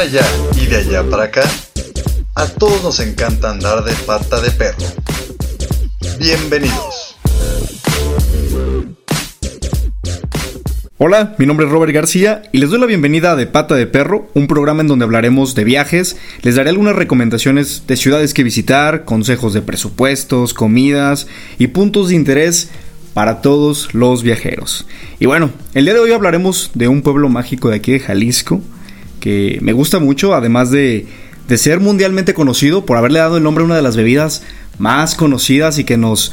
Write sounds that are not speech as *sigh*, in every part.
allá y de allá para acá, a todos nos encanta andar de pata de perro. Bienvenidos. Hola, mi nombre es Robert García y les doy la bienvenida a De Pata de Perro, un programa en donde hablaremos de viajes, les daré algunas recomendaciones de ciudades que visitar, consejos de presupuestos, comidas y puntos de interés para todos los viajeros. Y bueno, el día de hoy hablaremos de un pueblo mágico de aquí de Jalisco que me gusta mucho, además de, de ser mundialmente conocido por haberle dado el nombre a una de las bebidas más conocidas y que nos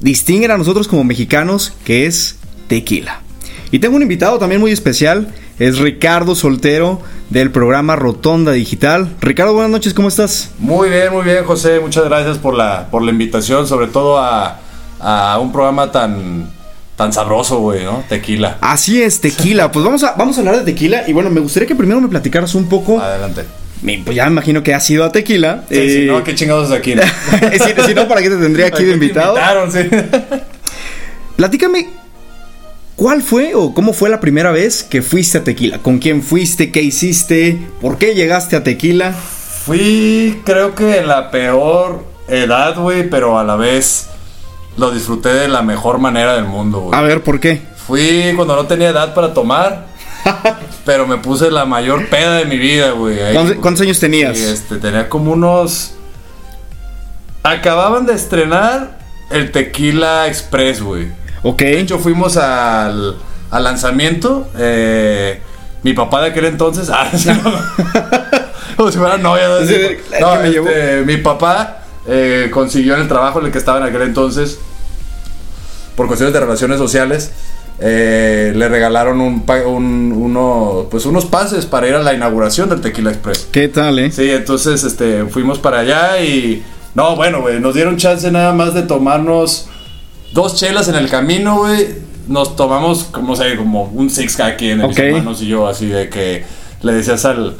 distinguen a nosotros como mexicanos, que es tequila. Y tengo un invitado también muy especial, es Ricardo Soltero del programa Rotonda Digital. Ricardo, buenas noches, ¿cómo estás? Muy bien, muy bien, José. Muchas gracias por la, por la invitación, sobre todo a, a un programa tan, tan sabroso, güey, ¿no? Tequila. Así es, tequila. Pues vamos a, vamos a hablar de tequila. Y bueno, me gustaría que primero me platicaras un poco. Adelante. Pues ya me imagino que has ido a tequila. Sí, Eh, no, qué chingados es aquí. ¿no? *laughs* si, si no, ¿para qué te tendría aquí de Aquí te invitado? invitaron, sí. Platícame, ¿cuál fue o cómo fue la primera vez que fuiste a tequila? ¿Con quién fuiste? ¿Qué hiciste? ¿Por qué llegaste a tequila? Fui, creo que en la peor edad, güey, pero a la vez lo disfruté de la mejor manera del mundo, güey. A ver, ¿por qué? Fui cuando no tenía edad para tomar, *laughs* pero me puse la mayor peda de mi vida, güey. ahí, ¿Cuántos, güey. cuántos años tenías? Y, este, tenía como unos. Acababan de estrenar el Tequila Express, güey. Ok. De hecho, fuimos al, al lanzamiento. eh, mi papá de aquel entonces. *laughs* Ah, no. *laughs* Como si fuera novia. ¿no? No, que me llevó. este, mi papá eh, consiguió en el trabajo en el que estaba en aquel entonces. Por cuestiones de relaciones sociales. eh, le regalaron un, un- uno, pues unos pases para ir a la inauguración del Tequila Express. ¿Qué tal, eh? Sí, entonces este, fuimos para allá y. No, bueno, güey, nos dieron chance nada más de tomarnos dos chelas en el camino, güey. Nos tomamos, como sé, como un six aquí en Ok. mis hermanos y yo, así de que le decías al.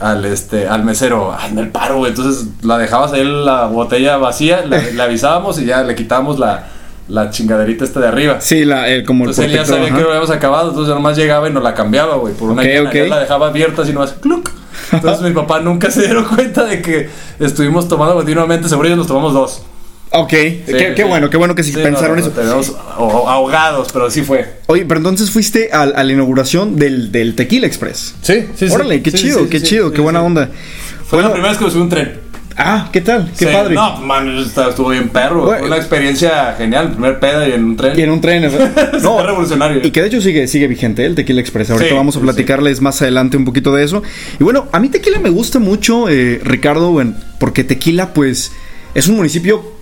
Al, este, al mesero, hazme el paro, güey. Entonces la dejabas ahí la botella vacía, le, le *laughs* avisábamos y ya le quitábamos la, la chingaderita esta de arriba. Sí, la, el, como el Entonces él ya sabía que lo habíamos acabado, entonces nomás llegaba y nos la cambiaba, güey, por una Ok, llena. ok. Yo la dejaba abierta así nomás, ¡cluc! Entonces *laughs* mi papá nunca se dieron cuenta de que estuvimos tomando continuamente, seguro ellos nos tomamos dos. Ok, qué, Sí, qué sí. bueno, qué bueno que sí, Sí, pensaron no, no, eso. Tenemos aho- ahogados, pero sí fue. Oye, pero entonces fuiste al- a, la inauguración del, del Tequila Express. Sí, sí, Órale, qué chido, qué chido, qué buena onda. Fue Bueno, la primera vez que me subí un tren. Ah, ¿qué tal? Qué Sí, padre. No, man, estuvo bien perro. Bueno. Fue una experiencia genial. Primer peda y en un tren. Y en un tren. ¿verdad? *laughs* Súper revolucionario. Y que de hecho sigue, sigue vigente ¿eh? el Tequila Express. Ahorita Sí, vamos a sí, platicarles más adelante un poquito de eso. Y bueno, a mí Tequila me gusta mucho, eh, Ricardo, bueno, porque Tequila, pues, es un municipio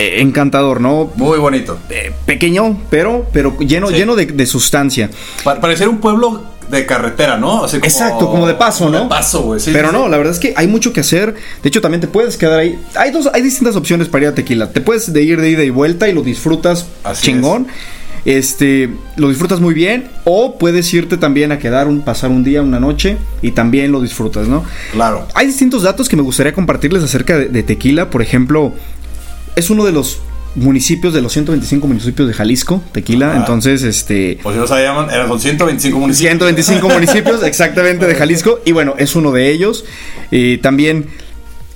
eh, encantador, ¿no? Muy bonito. Eh, pequeño, pero, pero lleno, Sí. lleno de, de sustancia. Pa- parecer un pueblo de carretera, ¿no? Así como- Exacto, como de paso, como ¿no? De paso, güey. sí, pero sí, no, sí. la verdad es que hay mucho que hacer. De hecho, también te puedes quedar ahí. Hay dos, hay distintas opciones para ir a Tequila. Te puedes de ir de ida y vuelta y lo disfrutas Así chingón. Este, lo disfrutas muy bien. O puedes irte también a quedar un, pasar un día, una noche y también lo disfrutas, ¿no? Claro. Hay distintos datos que me gustaría compartirles acerca de, de Tequila. Por ejemplo, es uno de los municipios de los 125 municipios de Jalisco, Tequila. Entonces, este, Pues si no sabían, eran con 125 municipios. 125 *laughs* municipios exactamente de Jalisco y bueno, es uno de ellos. Eh, también,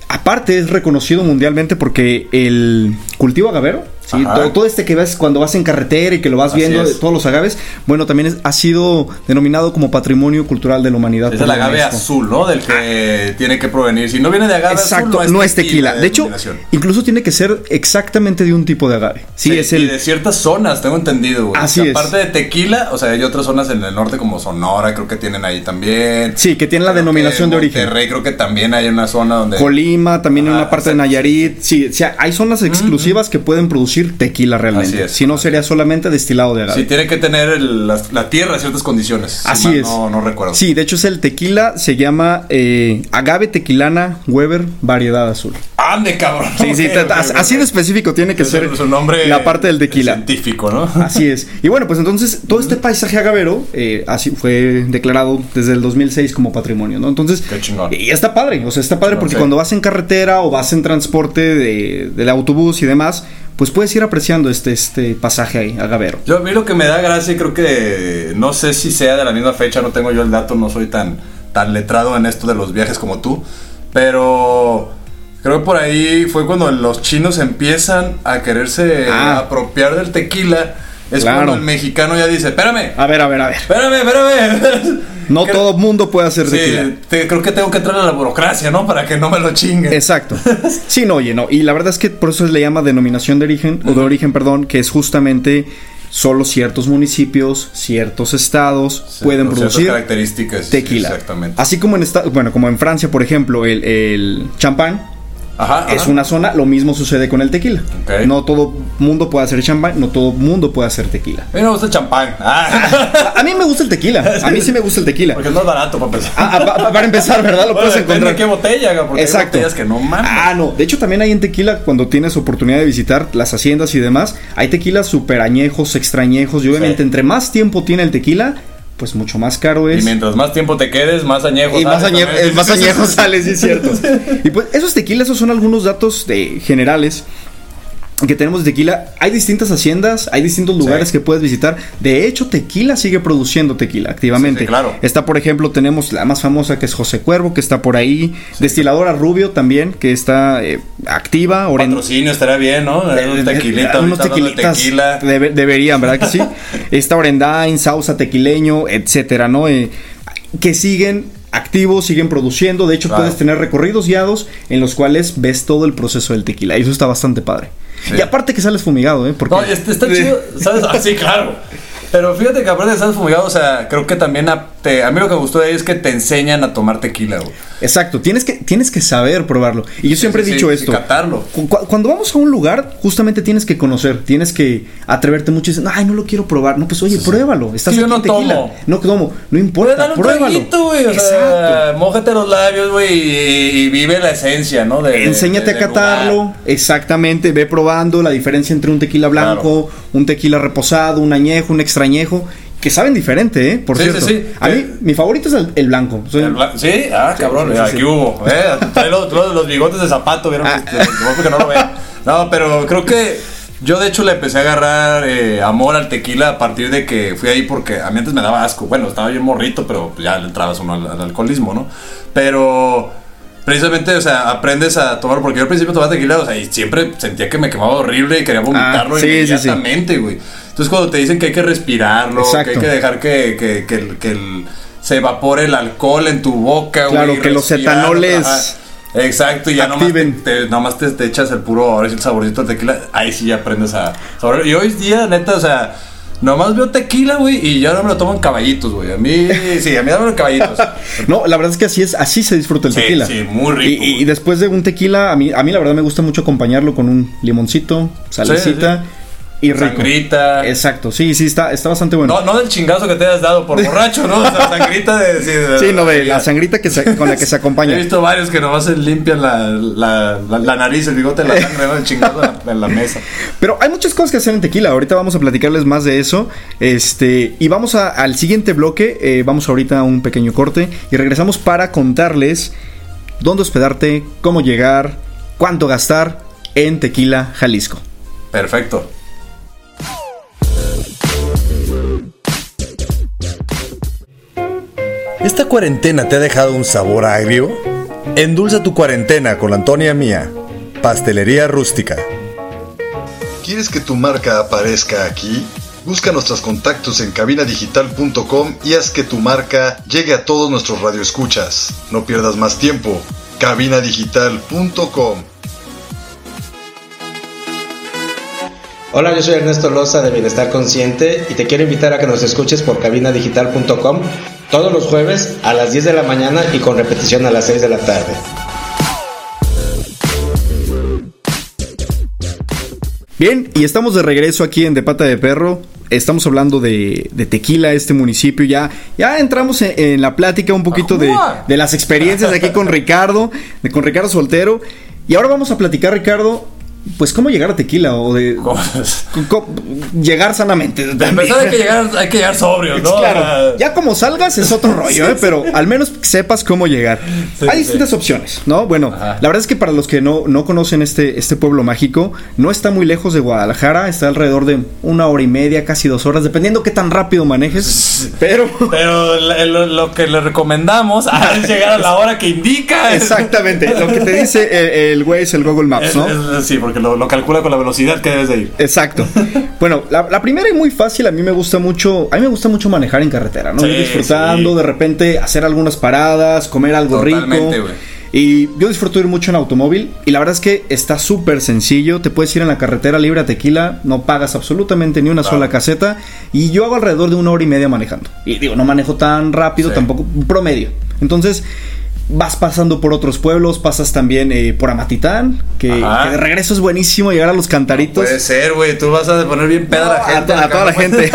aparte, es reconocido mundialmente porque el cultivo agavero, ¿sí? Todo, todo este que ves cuando vas en carretera y que lo vas Así viendo, es. todos los agaves, bueno, también es- ha sido denominado como Patrimonio Cultural de la Humanidad. Es el agave UNESCO. azul, ¿no? Del que tiene que provenir. Si no viene de agave Exacto, azul, no es tequila. De hecho, incluso tiene que ser exactamente de un tipo de agave. Sí, Sí, es Y el. de ciertas zonas, tengo entendido, güey. Así O sea, es. Aparte de tequila, o sea, hay otras zonas en el norte como Sonora, creo que tienen ahí también. Sí, que tiene la Creo denominación de origen. Monterrey, creo que también hay una zona donde. Colima, también en Ajá, una parte de Nayarit. Sí, sí, hay zonas exclusivas que pueden producir tequila realmente. Es. Si no, sería solamente destilado de agave. Sí, tiene que tener el- la, la tierra en ciertas condiciones. Así es. No, no recuerdo. Sí, de hecho es el tequila, se llama eh, agave tequilana Weber variedad azul. Ande, cabrón. Sí, sí, así de específico tiene que Es ser su- nombre la parte del tequila. científico, ¿no? *laughs* Así es. Y bueno, pues entonces todo este paisaje agavero eh, así fue declarado desde el 2006 como patrimonio, ¿no? Entonces, Qué chingón. y está padre, o sea, está padre porque cuando vas en carretera o vas en transporte de, del autobús y demás, pues puedes ir apreciando este, este pasaje ahí, agavero. Yo a mí lo que me da gracia, creo que no sé si sea de la misma fecha, no tengo yo el dato, no soy tan tan letrado en esto de los viajes como tú, pero creo que por ahí fue cuando los chinos empiezan a quererse Ah. apropiar del tequila. Es Claro. cuando el mexicano ya dice, espérame, A ver, a ver, a ver. espérame, espérame. *laughs* No Creo- todo mundo puede hacer Sí, te- creo que tengo que entrar a la burocracia, ¿no? Para que no me lo chinguen. Exacto. *laughs* Sí, no, oye, no. Y la verdad es que por eso se le llama denominación de origen, o de origen, perdón, que es justamente solo ciertos municipios, ciertos estados Sí, pueden producir características. tequila. Exactamente. Así como en esta, bueno, como en Francia, por ejemplo, el, el champán Ajá, es ajá. una zona, lo mismo sucede con el tequila. No todo mundo puede hacer champán, no todo mundo puede hacer tequila. A mí me gusta el champán. Ah. A, *laughs* a mí me gusta el tequila, *laughs* a mí sí me gusta el tequila. Porque es más barato para empezar. Ah, ah, pa- para empezar, ¿verdad? Lo Bueno, puedes encontrar. qué botella, porque Exacto. hay botellas que no mames. Ah, no. De hecho, también hay en tequila, cuando tienes oportunidad de visitar las haciendas y demás, hay tequilas super añejos, extrañejos. Y obviamente, Sí. entre más tiempo tiene el tequila, pues mucho más caro Y es. mientras más tiempo te quedes, más añejo Y más, sales añe- también. eh, más añejos *laughs* sale, sí es cierto. *laughs* Y pues esos tequilas, esos son algunos datos de, generales que tenemos de tequila. Hay distintas haciendas, hay distintos lugares Sí. que puedes visitar. De hecho, tequila sigue produciendo tequila activamente. Sí, sí, claro. Está, por ejemplo, tenemos la más famosa que es José Cuervo, que está por ahí. Destiladora Rubio también, que está eh, activa. Oren- Patrocinio estaría bien, ¿no? Un tequilita, Eh, unos tequilitas tequila. debe- deberían, ¿verdad que sí? *laughs* Está Orendain, Sausa Tequileño, etcétera, ¿no? Eh, que siguen activos, siguen produciendo. De hecho, Claro. puedes tener recorridos guiados en los cuales ves todo el proceso del tequila. Y eso está bastante padre. Sí. Y aparte que sales fumigado, ¿eh? Porque No, este está chido, ¿sabes? Ah, sí, claro. Pero fíjate que aparte de estar fumigado, o sea, creo que también a, te- a mí lo que me gustó de ahí es que te enseñan a tomar tequila, güey. Exacto, tienes que, tienes que saber probarlo. Y yo siempre sí, he dicho sí, esto. y catarlo. Cu- cu- Cuando vamos a un lugar, justamente tienes que conocer, tienes que atreverte mucho y decir, ay, no lo quiero probar. No, pues oye, pruébalo. Estás Sí, yo aquí no tequila. tomo. No tomo, no importa, darle un pruébalo. traguito, güey. O Exacto. sea, mójate los labios, güey, y, y vive la esencia, ¿no? De, Enséñate de- a catarlo, lugar. exactamente, ve probando la diferencia entre un tequila blanco, un tequila reposado, un añejo, un extrañejo, que saben diferente, ¿eh? Por Sí, cierto. sí, sí. A mí, mi favorito es el, el blanco. Soy- El bla- ¿Sí? Ah, cabrón, aquí hubo. Eh, trae los, los- los bigotes de zapato, ¿vieron? Ah. Que no lo ven. No, pero creo que yo de hecho le empecé a agarrar eh, amor al tequila a partir de que fui ahí porque a mí antes me daba asco. Bueno, estaba bien morrito, pero ya le entrabas uno al, al alcoholismo, ¿no? Pero precisamente, o sea, aprendes a tomar, porque yo al principio tomaba tequila, o sea, y siempre sentía que me quemaba horrible y quería vomitarlo Ah, sí, sí, sí. Entonces cuando te dicen que hay que respirarlo, Exacto. que hay que dejar que, que, que, que el- se evapore el alcohol en tu boca, Claro, que los etanoles ajá. Exacto, y ya nomás te, activen. te- nomás te, te echas el puro, ahora sí el saborcito del tequila, ahí sí ya aprendes a saborear. Y hoy día, neta, o sea, nomás veo tequila, güey, y ya no me lo tomo en caballitos, güey. A mí, *laughs* sí, a mí dame en caballitos. *laughs* No, la verdad es que así es, así se disfruta el Sí, tequila. sí, muy rico, Y, después de un tequila, a mí, a mí la verdad me gusta mucho acompañarlo con un limoncito, salecita y rico. Sangrita. Exacto, sí, sí, está, está bastante bueno. No, no del chingazo que te hayas dado por *laughs* borracho, ¿no? O sea, sangrita de... Sí, de- sí, no, de la sangrita que se- con la que se He acompaña. visto varios que nomás se limpian la, la, la, la nariz, el bigote, la *laughs* sangre, ¿no? El la, en la mesa. Pero hay muchas cosas que hacer en tequila. Ahorita vamos a platicarles más de eso. Este, y vamos a- al siguiente bloque. eh, vamos ahorita a un pequeño corte. Y regresamos para contarles dónde hospedarte, cómo llegar, cuánto gastar en Tequila Jalisco. Perfecto. ¿Esta cuarentena te ha dejado un sabor agrio? Endulza tu cuarentena con la Antonia Mía, Pastelería Rústica. ¿Quieres que tu marca aparezca aquí? Busca nuestros contactos en cabinadigital.com y haz que tu marca llegue a todos nuestros radioescuchas. No pierdas más tiempo. cabinadigital.com Hola, yo soy Ernesto Loza de Bienestar Consciente y te quiero invitar a que nos escuches por cabinadigital.com todos los jueves a las 10 de la mañana y con repetición a las 6 de la tarde. Bien, y estamos de regreso aquí en De Pata de Perro. Estamos hablando de, de tequila, este municipio. Ya, ya entramos en, en la plática un poquito de, de las experiencias aquí con Ricardo, de, con Ricardo Soltero. Y ahora vamos a platicar, Ricardo, pues, cómo llegar a tequila o de llegar sanamente. De empezar hay que llegar, hay que llegar sobrio, ¿no? Claro, ya como salgas es otro rollo, ¿eh? *laughs* pero al menos sepas cómo llegar. Sí, Hay sí. distintas opciones, ¿no? Bueno, Ajá. la verdad es que para los que no, no conocen este, este pueblo mágico, no está muy lejos de Guadalajara, está alrededor de una hora y media, casi dos horas, dependiendo qué tan rápido manejes, pero... Pero lo, lo que le recomendamos *laughs* es llegar a la hora que indica. Exactamente, lo que te dice el, el Waze, el Google Maps, Es- ¿no? es- sí, porque lo, lo calcula con la velocidad que debes de ir. Exacto. *laughs* Bueno, la, la primera y muy fácil, a mí me gusta mucho, a mí me gusta mucho manejar en carretera, ¿no? Sí, Ir disfrutando, sí. de repente hacer algunas paradas, comer algo Totalmente, rico. Y yo disfruto ir mucho en automóvil y la verdad es que está súper sencillo, te puedes ir en la carretera libre a tequila, no pagas absolutamente ni una Claro. sola caseta y yo hago alrededor de una hora y media manejando. Y digo, no manejo tan rápido, Sí. tampoco promedio. Entonces... Vas pasando por otros pueblos, pasas también eh, por Amatitán, que, de regreso es buenísimo llegar a los cantaritos. Puede ser, güey. Tú vas a poner bien peda a la No, gente. a, a toda la gente.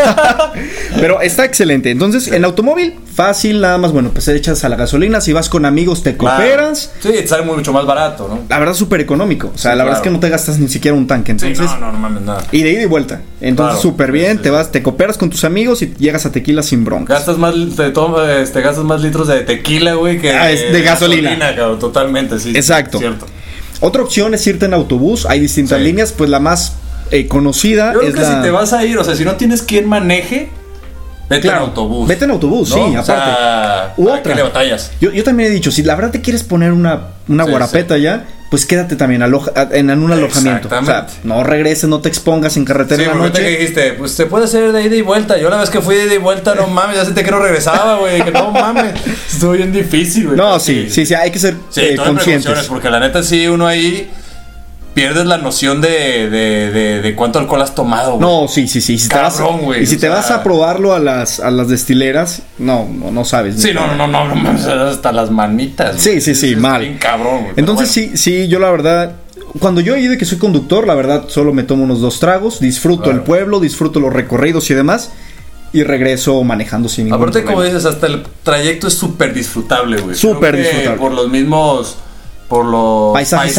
*laughs* Pero está excelente. Entonces, en automóvil, fácil, nada más, bueno, pues echas a la gasolina. Si vas con amigos, te Claro. cooperas. Sí, te sale mucho más barato, ¿no? La verdad, súper económico. O sea, Sí, la verdad es claro. que no te gastas ni siquiera un tanque. Sí, Entonces, no, no, no mames nada. y de ida y vuelta. Entonces, Claro. súper bien. Sí, sí, te sí. vas, te cooperas con tus amigos y llegas a tequila sin bronca. Gastas más, te, tomas, este, gastas más litros de tequila, güey, que Ah, es de gasolina. cabrón, totalmente, sí. Exacto. Cierto. Otra opción es irte en autobús. Hay distintas Sí. líneas. Pues la más eh, conocida Yo creo es que la... si te vas a ir, o sea, si no tienes quien maneje, vete Claro, en autobús. Vete en autobús, ¿no? sí, O aparte. sea, U ¿para otra. qué le batallas? Yo, yo también he dicho, si la verdad te quieres poner una, una Sí, guarapeta ya, pues quédate también aloja- en, en un alojamiento. O sea, no regreses, no te expongas en carretera Sí, en la ahorita que noche. dijiste, pues se puede hacer de ida y vuelta. Yo la vez que fui de ida y vuelta, no mames, ya sentí que no regresaba, güey. Que no mames. Estuvo bien difícil, güey. No, sí, sí, sí, hay que ser Sí, eh, conscientes. precauciones, porque la neta sí, uno ahí pierdes la noción de, de, de, de cuánto alcohol has tomado, güey. No, sí, sí, sí. Si te vas- Cabrón, güey, y si te sea- vas a probarlo a las, a las destileras, no, no, no sabes. Sí, no, no, no, no, *laughs* hasta las manitas. güey. Sí, sí, sí, Es mal. Bien cabrón, güey. Entonces bueno. sí, sí, yo la verdad, cuando yo he ido que soy conductor, la verdad solo me tomo unos dos tragos, disfruto Claro. el pueblo, disfruto los recorridos y demás, y regreso manejando sin ningún Aparte, como dices, hasta el trayecto es súper disfrutable, güey. Súper disfrutable. Por los mismos. Por los Paisajes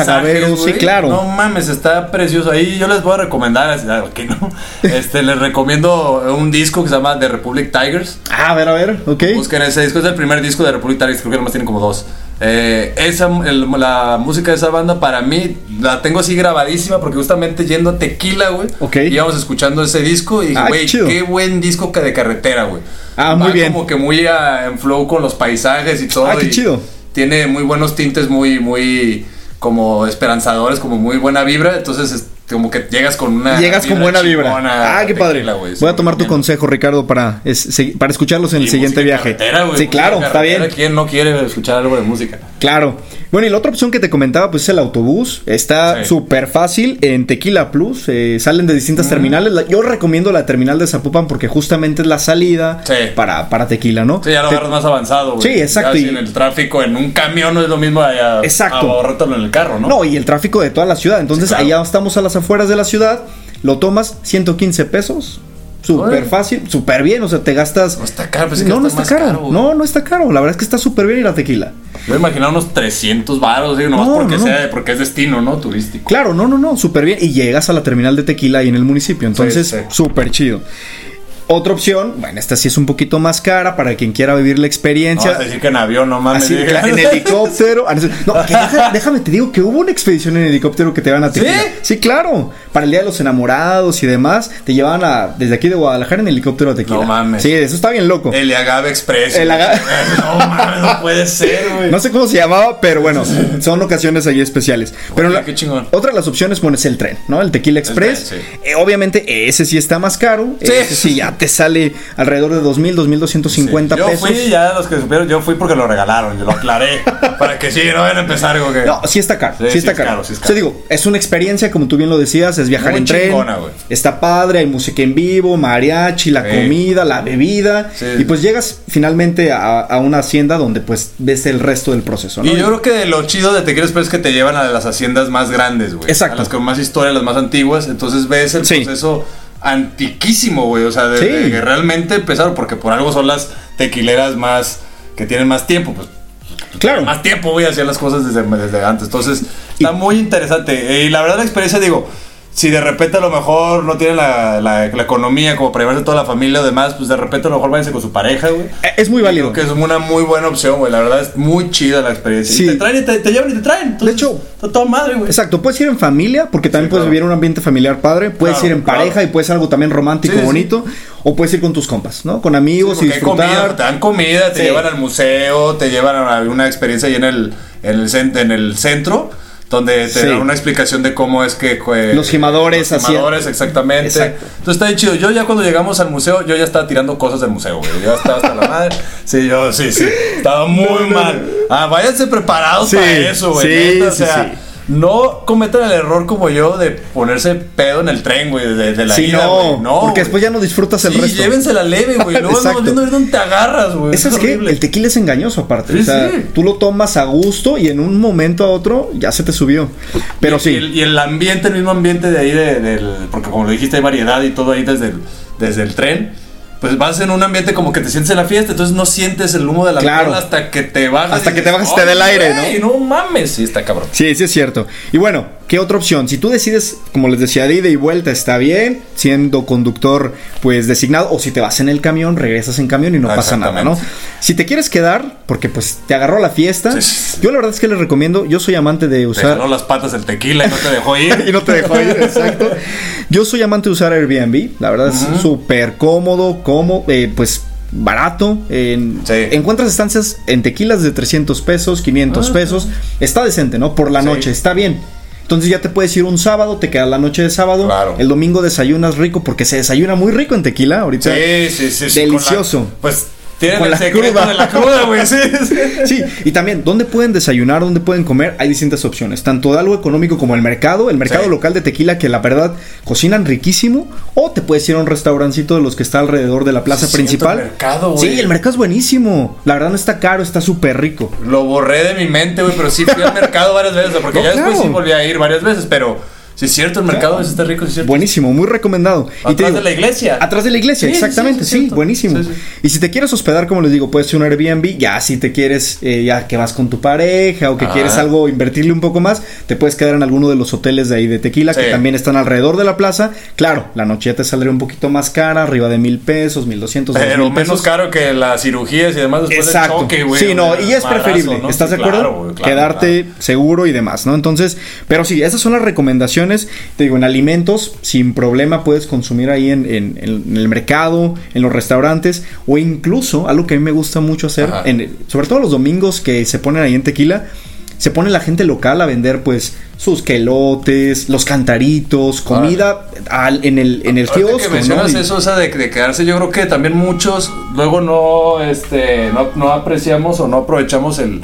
sí, claro. No mames, está precioso. Ahí yo les voy a recomendar, así, ah, que no. *laughs* Este, les recomiendo un disco que se llama The Republic Tigers. Ah, a ver, a ver, ok. Busquen ese disco, es el primer disco de Republic Tigers, creo que nomás tienen como dos. Eh, esa, el- la música de esa banda para mí la tengo así grabadísima porque justamente yendo a Tequila, güey. Ok. Íbamos escuchando ese disco y Ah, qué güey, chido. qué buen disco que de carretera, güey. Ah, muy Va bien. como que muy ah, en flow con los paisajes y todo. Ah, qué y chido. Tiene muy buenos tintes, muy, muy como esperanzadores, como muy buena vibra. Entonces, es como que llegas con una. Llegas con buena vibra. Ah, qué padre. Tequila. Voy a tomar tu consejo, Ricardo, para, es- para escucharlos en el siguiente viaje. carretera, güey, sí, claro, está bien. ¿Quién no quiere escuchar algo de música? Claro. Bueno, y la otra opción que te comentaba, pues es el autobús. Está Sí. súper fácil en Tequila Plus. eh, salen de distintas terminales. La- Yo recomiendo la terminal de Zapopan porque justamente es la salida Sí. para, para Tequila, ¿no? Sí, ya lo Te- agarras más avanzado, güey. Sí, exacto, Ya y- en el tráfico, en un camión no es lo mismo allá. Exacto. Ahorrártelo en el carro, ¿no? No, y el tráfico de toda la ciudad. Entonces, Sí, claro. allá estamos a las afueras de la ciudad. Lo tomas 115 pesos. Súper fácil, súper bien. O sea, te gastas. No está caro, pensé que no, está caro. no, no está caro. La verdad es que está súper bien ir a Tequila. Yo imaginaba unos 300 baros, digo, nomás No, porque, no, no. sea, porque es destino, ¿no? Turístico. Claro, no, no, no, súper bien. Y llegas a la terminal de Tequila ahí en el municipio. Entonces, sí. súper chido. Otra opción, bueno, esta sí es un poquito más cara para quien quiera vivir la No experiencia. vas a decir que en avión, no mames. Así, en helicóptero. Ah, no, *laughs* no, que déjame te digo que hubo una expedición en helicóptero que te van a Tequila. ¿Sí? Sí, claro. Para el Día de los Enamorados y demás, te llevaban a, desde aquí de Guadalajara en helicóptero a Tequila. No mames. Sí, eso está bien loco. El Agave Express. El Agave- *laughs* No mames, no puede ser, güey. No sé cómo se llamaba, pero bueno, son ocasiones ahí especiales. Pero Oye, la- qué chingón. otra de las opciones, bueno, es el tren, ¿no? El Tequila Express. tren, Eh, obviamente, ese sí está más caro. Sí. Ese sí ya te sale alrededor de 2.000, 2.250 yo pesos. fui, ya los que supieron, yo fui porque lo regalaron, yo lo aclaré. *laughs* para que sí, no vayan a empezar algo que. No, sí está caro. Sí, Sí, sí está es caro. caro, sí es O sea, digo, es una experiencia, como tú bien lo decías, es viajar Muy en tren. Está padre, hay música en vivo, mariachi, la Sí. comida, la bebida. Sí. Y pues llegas finalmente a, a una hacienda donde pues ves el resto del proceso, ¿no? Y yo creo que lo chido de Tequila Express es que te llevan a las haciendas más grandes, güey. Exacto. A las con más historia, las más antiguas. Entonces ves el Sí. proceso antiquísimo, güey. O sea, de, Sí. de que realmente empezaron, porque por algo son las tequileras más. que tienen más tiempo, pues. Claro. más tiempo voy a hacer las cosas desde, desde antes. Entonces, está muy interesante. Y la verdad, la experiencia, digo, si de repente a lo mejor no tienen la, la, la economía como para llevarse toda la familia o demás, pues de repente a lo mejor váyanse con su pareja, güey. Eh, Es muy válido. Creo que es una muy buena opción, güey. La verdad es muy chida la experiencia. Sí. Y te traen y te, te llevan y te traen. Entonces, De hecho- está todo madre, güey. Exacto, puedes ir en familia, porque también Sí, puedes claro. vivir un ambiente familiar padre, puedes Claro, ir en claro. pareja y puede ser algo también romántico, Sí, bonito, o puedes ir con tus compas, ¿no? Con amigos y hay comida, disfrutar. te dan comida, te llevan al museo, te llevan a una experiencia ahí en el, en el, en el centro, donde te Sí. dan una explicación de cómo es que... eh, Los gimadores Los gimadores, exactamente. Exacto. Entonces está bien chido. Yo ya cuando llegamos al museo, yo ya estaba tirando cosas del museo, güey. Ya estaba hasta la madre. Sí, yo, sí, sí. Estaba muy mal. Ah, váyanse preparados Sí, para eso, güey. sí, o sea, sí. No cometan el error como yo de ponerse pedo en el tren, güey, de, de la Sí, ida, no, güey. No, porque güey. después ya no disfrutas el Sí, resto. llévensela leve, güey. *laughs* Luego andamos viendo dónde te agarras, güey. ¿Sabes Es horrible. El tequila es engañoso aparte. Sí, o sea, sí. tú lo tomas a gusto y en un momento a otro ya se te subió. Pero y, sí. Y el, y el ambiente, el mismo ambiente de ahí, de- del, porque como lo dijiste, hay variedad y todo ahí desde el, desde el tren. Pues vas en un ambiente como que te sientes en la fiesta, entonces no sientes el humo de la Claro. hasta que te bajas. Hasta que te bajas y te dé el "Ay, aire, güey, ¿no? mames, sí, está cabrón. Sí, sí es cierto. Y bueno, ¿qué otra opción? Si tú decides, como les decía, de ida y vuelta está bien, siendo conductor pues designado, o si te vas en el camión, regresas en camión y no pasa nada, ¿no? Si te quieres quedar, porque pues te agarró la fiesta, Sí, sí, sí. yo la verdad es que les recomiendo, yo soy amante de Te usar... jaló las patas el tequila y no te dejó *laughs* y ir. no te dejó ir, exacto. Yo soy amante de usar Airbnb, la verdad es súper cómodo, cómodo, eh, pues barato. en- Sí. Encuentras estancias en tequilas de 300 pesos, 500 Ah, pesos. Está decente, ¿no? Por la Sí. noche, está bien. Entonces ya te puedes ir un sábado, te quedas la noche de sábado. Claro. El domingo desayunas rico porque se desayuna muy rico en tequila ahorita. Sí, sí, sí. Delicioso. la- pues tienen Con el la secreto cruda. de la cruda, güey. Sí, sí. *laughs* Sí, y también, ¿dónde pueden desayunar? ¿Dónde pueden comer? Hay distintas opciones, tanto de algo económico como el mercado, el mercado Sí. local de tequila que la verdad cocinan riquísimo, o te puedes ir a un restaurancito de los que está alrededor de la plaza Sí, principal. el mercado, güey. sí, el mercado es buenísimo. La verdad no está caro, está súper rico. Lo borré de mi mente, güey, pero sí fui al *laughs* mercado varias veces, porque No, ya después sí volví a ir varias veces, pero sí es cierto, el mercado Claro. es está rico, sí es cierto. Buenísimo, muy recomendado. Y te Atrás digo, de la iglesia. Atrás de la iglesia, Sí, exactamente, sí, buenísimo. Y si te quieres hospedar, como les digo, puedes ser un Airbnb, ya si te quieres, eh, ya que vas con tu pareja o que Ah. quieres algo, invertirle un poco más, te puedes quedar en alguno de los hoteles de ahí de Tequila, que también están alrededor de la plaza. Claro, la noche ya te saldría un poquito más cara, arriba de mil pesos, mil doscientos, dos Pero menos pesos. caro que las cirugías y demás después Exacto. del choque, güey. sí, no, y es preferible. ¿no? ¿Estás de acuerdo? claro, güey, claro, Quedarte claro. seguro y demás, ¿no? Entonces, pero sí, esas son las recomendaciones. Te digo, en alimentos, sin problema puedes consumir ahí en, en- en el mercado, en los restaurantes, o incluso, algo que a mí me gusta mucho hacer, en- sobre todo los domingos que se ponen ahí en tequila. Se pone la gente local a vender pues sus quelotes, los cantaritos, comida al- en el en el kiosco, que mencionas eso, o sea, de, de quedarse, yo creo que también muchos luego no, este, no, no apreciamos o no aprovechamos el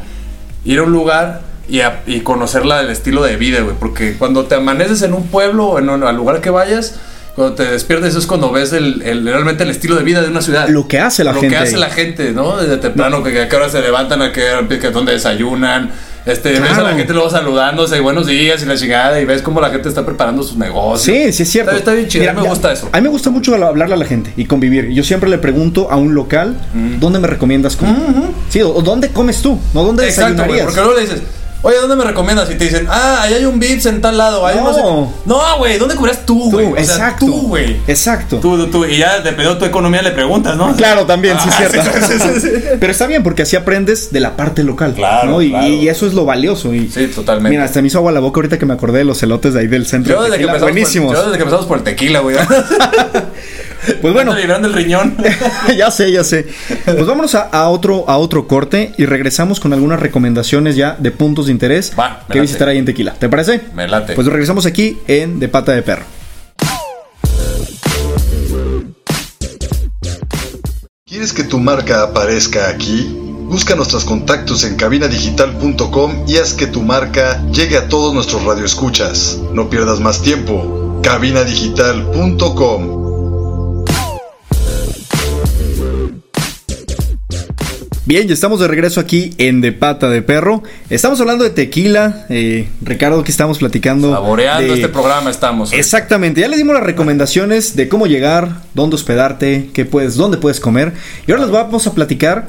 ir a un lugar y, a- y conocer la, el estilo de vida, güey. Porque cuando te amaneces en un pueblo o en un, al lugar que vayas, cuando te despiertes es cuando ves el, el- realmente el estilo de vida de una ciudad. Lo que hace la Lo gente que hace la gente, ¿no? Desde temprano, que, que a qué hora se levantan, a qué hora, que dónde desayunan. Este, ves a Claro. la gente luego saludándose, buenos días y la chingada, y ves cómo la gente está preparando sus negocios. Sí, sí es cierto. Está, está bien chido, Mira, me ya- gusta eso. A mí me gusta mucho hablarle a la gente y convivir. Yo siempre le pregunto a un local, Mm. ¿dónde me recomiendas comer? Sí, o, dónde comes tú, no dónde Exacto, desayunarías. porque luego le dices, oye, ¿dónde me recomiendas? Y te dicen, ah, ahí hay un Vips en tal lado. Ahí no, No. sé. No, güey, ¿dónde cubrías tú, güey? O sea, exacto. tú, güey. Exacto. Tú, tú. Y ya dependiendo de tu economía le preguntas, ¿no? Claro, también, sí, Ah, cierto. sí, sí, sí, sí. Pero está bien porque así aprendes de la parte local. Claro, ¿no? Y, claro. y eso es lo valioso. Y, Sí, totalmente. Mira, hasta me hizo agua la boca ahorita que me acordé de los celotes de ahí del centro. yo de desde, que empezamos. Por, yo desde que empezamos por el tequila, güey. *laughs* Pues bueno, Ando librando el riñón. *laughs* ya sé, ya sé. Pues vámonos a, a otro, a otro corte y regresamos con algunas recomendaciones ya de puntos de interés Va, que late. visitar ahí en Tequila. ¿Te parece? Me late. Pues regresamos aquí en De Pata de Perro. ¿Quieres que tu marca aparezca aquí? Busca nuestros contactos en cabinadigital.com y haz que tu marca llegue a todos nuestros radioescuchas. No pierdas más tiempo. cabinadigital.com Bien, ya estamos de regreso aquí en De Pata de Perro. Estamos hablando de tequila. eh, Ricardo, aquí estamos platicando. Saboreando de- este programa estamos. hoy. Exactamente, ya le dimos las recomendaciones de cómo llegar, dónde hospedarte, qué puedes, dónde puedes comer. Y ahora les vamos a platicar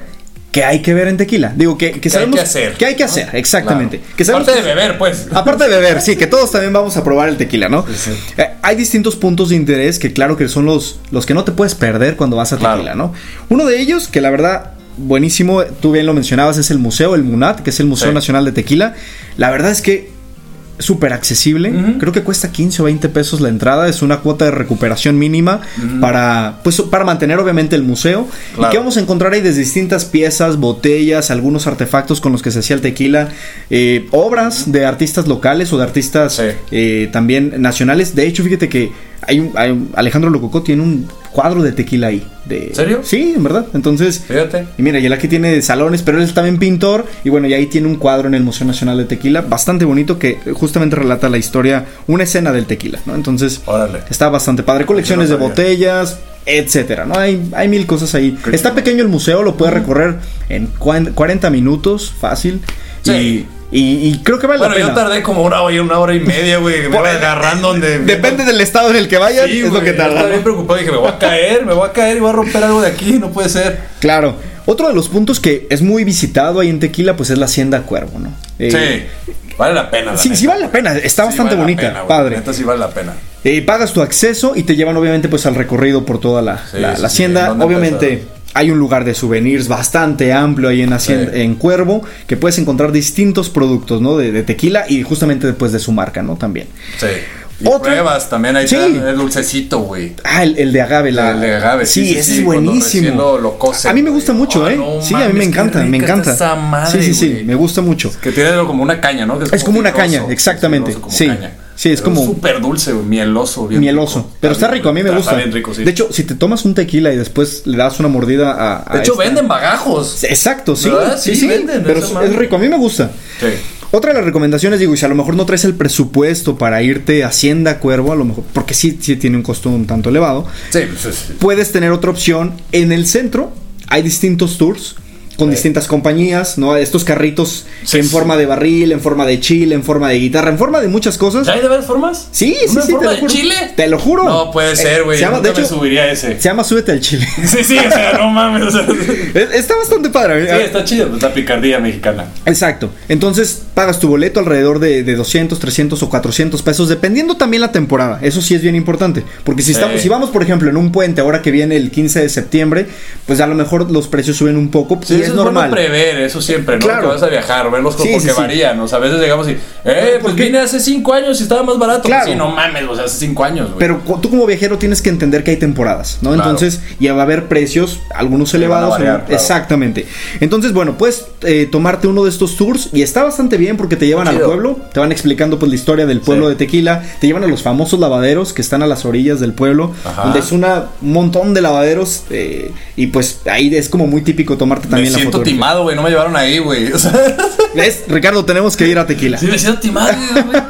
que hay que ver en tequila. Digo, que, que ¿Qué hay sabemos que hacer, que hay que ¿no? hacer, exactamente. Claro. Que sabemos Aparte que- de beber, pues. Aparte de beber, sí, que *laughs* todos también vamos a probar el tequila, ¿no? Sí, sí. Eh, hay distintos puntos de interés que claro que son los, los que no te puedes perder cuando vas a Claro. tequila, ¿no? Uno de ellos, que la verdad, buenísimo, tú bien lo mencionabas, es el museo, el MUNAT, que es el Museo Sí. Nacional de Tequila. La verdad es que súper accesible. Creo que cuesta 15 o 20 pesos la entrada. Es una cuota de recuperación mínima para, pues, para mantener obviamente el museo. Claro. Y que vamos a encontrar ahí desde distintas piezas, botellas, algunos artefactos con los que se hacía el tequila, eh, obras de artistas locales o de artistas Sí. eh, también nacionales. De hecho, fíjate que hay hay Alejandro Lococó tiene un cuadro de tequila ahí. De, ¿En serio? Sí, en verdad. Entonces, Fíjate. y mira, y él aquí tiene salones, pero él es también pintor. Y bueno, y ahí tiene un cuadro en el Museo Nacional de Tequila, bastante bonito, que justamente relata la historia, una escena del tequila, ¿no? Entonces, Órale. está bastante padre. Colecciones no de botellas, etcétera, ¿no? Hay, hay mil cosas ahí. Está pequeño el museo, lo puedes recorrer en cuan- 40 minutos, fácil. Sí. Y, y- y creo que vale Bueno, la yo pena. tardé como una hora, una hora y media, güey. Me voy agarrando donde. Depende del estado en el que vayas, Sí, es lo que yo tarda. Estaba bien preocupado. Dije, me voy a caer, me voy a caer y voy a romper algo de aquí. No puede ser. Claro. Otro de los puntos que es muy visitado ahí en Tequila, pues es la Hacienda Cuervo, ¿no? Eh, sí. Vale la pena. la Sí, sí vale la pena, está Sí bastante vale bonita, pena, padre. Neta sí vale la pena. Eh, pagas tu acceso y te llevan obviamente pues al recorrido por toda la, Sí, la- sí, la sí, hacienda. ¿dónde obviamente empezar? Hay un lugar de souvenirs bastante amplio ahí en, Hacienda- Sí. en Cuervo que puedes encontrar distintos productos, ¿no? De, de tequila y justamente después de su marca, ¿no? También. Sí. Y pruebas también ahí Sí. el dulcecito, güey. Ah, el, el de agave, la... El de agave, Sí, sí, sí, ese es buenísimo. lo- lo a mí me gusta mucho, Ah, ¿eh? no sí, a mí me encanta, me encanta. esa madre, sí, sí, sí, me gusta mucho. Que tiene como una caña, ¿no? Que Es como una caña, exactamente, como sí. caña. Sí, es Pero como- súper dulce, güey, mieloso. bien Mieloso. rico. Pero está rico, a mí me gusta. Está bien rico, sí. De hecho, si te tomas un tequila y después le das una mordida a. a De hecho, esta- venden bagajos. Exacto, sí. ¿Verdad? Sí, Sí, sí. venden pero es, es rico, a mí me gusta. Sí. Otra de las recomendaciones, digo, y si a lo mejor no traes el presupuesto para irte a Hacienda Cuervo, a lo mejor, porque sí, sí tiene un costo un tanto elevado, Sí, pues, sí. puedes tener otra opción. En el centro hay distintos tours con Sí. distintas compañías, ¿no? Estos carritos Sí, en sí. forma de barril, en forma de chile, en forma de guitarra, en forma de muchas cosas. ¿Ya hay de varias formas? Sí, sí, ¿Una sí, forma te lo juro. chile? Te lo juro. No puede Eh, ser, güey. Nunca de me hecho, subiría ese. Se llama Súbete al Chile. *laughs* Sí, sí, o sea, no mames. o sea, sí, *laughs* Es- Está bastante padre. está chido, pues la picardía mexicana. Exacto. Entonces pagas tu boleto alrededor de, de 200, 300 o 400 pesos, dependiendo también la temporada. Eso sí es bien importante. Porque si, Sí. estamos, si vamos, por ejemplo, en un puente ahora que viene el 15 de septiembre, pues a lo mejor los precios suben un poco Sí, es es bueno normal. prever, eso siempre, ¿no? Claro. Que vas a viajar, verlos como Sí, porque sí, varían, o sea, a veces llegamos y, eh, pues vine hace cinco años y estaba más barato. Claro. Pues sí, no mames, o sea, hace cinco años, güey. Pero tú como viajero tienes que entender que hay temporadas, ¿no? Claro. Entonces, ya va a haber precios, algunos elevados. variar, otros- claro. Exactamente. Entonces, bueno, puedes eh, tomarte uno de estos tours y está bastante bien porque te llevan al pueblo, te van explicando pues la historia del pueblo de Tequila, te llevan a los famosos lavaderos que están a las orillas del pueblo, Ajá. donde es una, un montón de lavaderos eh, y pues ahí es como muy típico tomarte también la siento timado, güey, no me llevaron ahí, güey. *laughs* O sea, ¿Ves? Ricardo, tenemos que ir a Tequila. sí me siento timado, güey.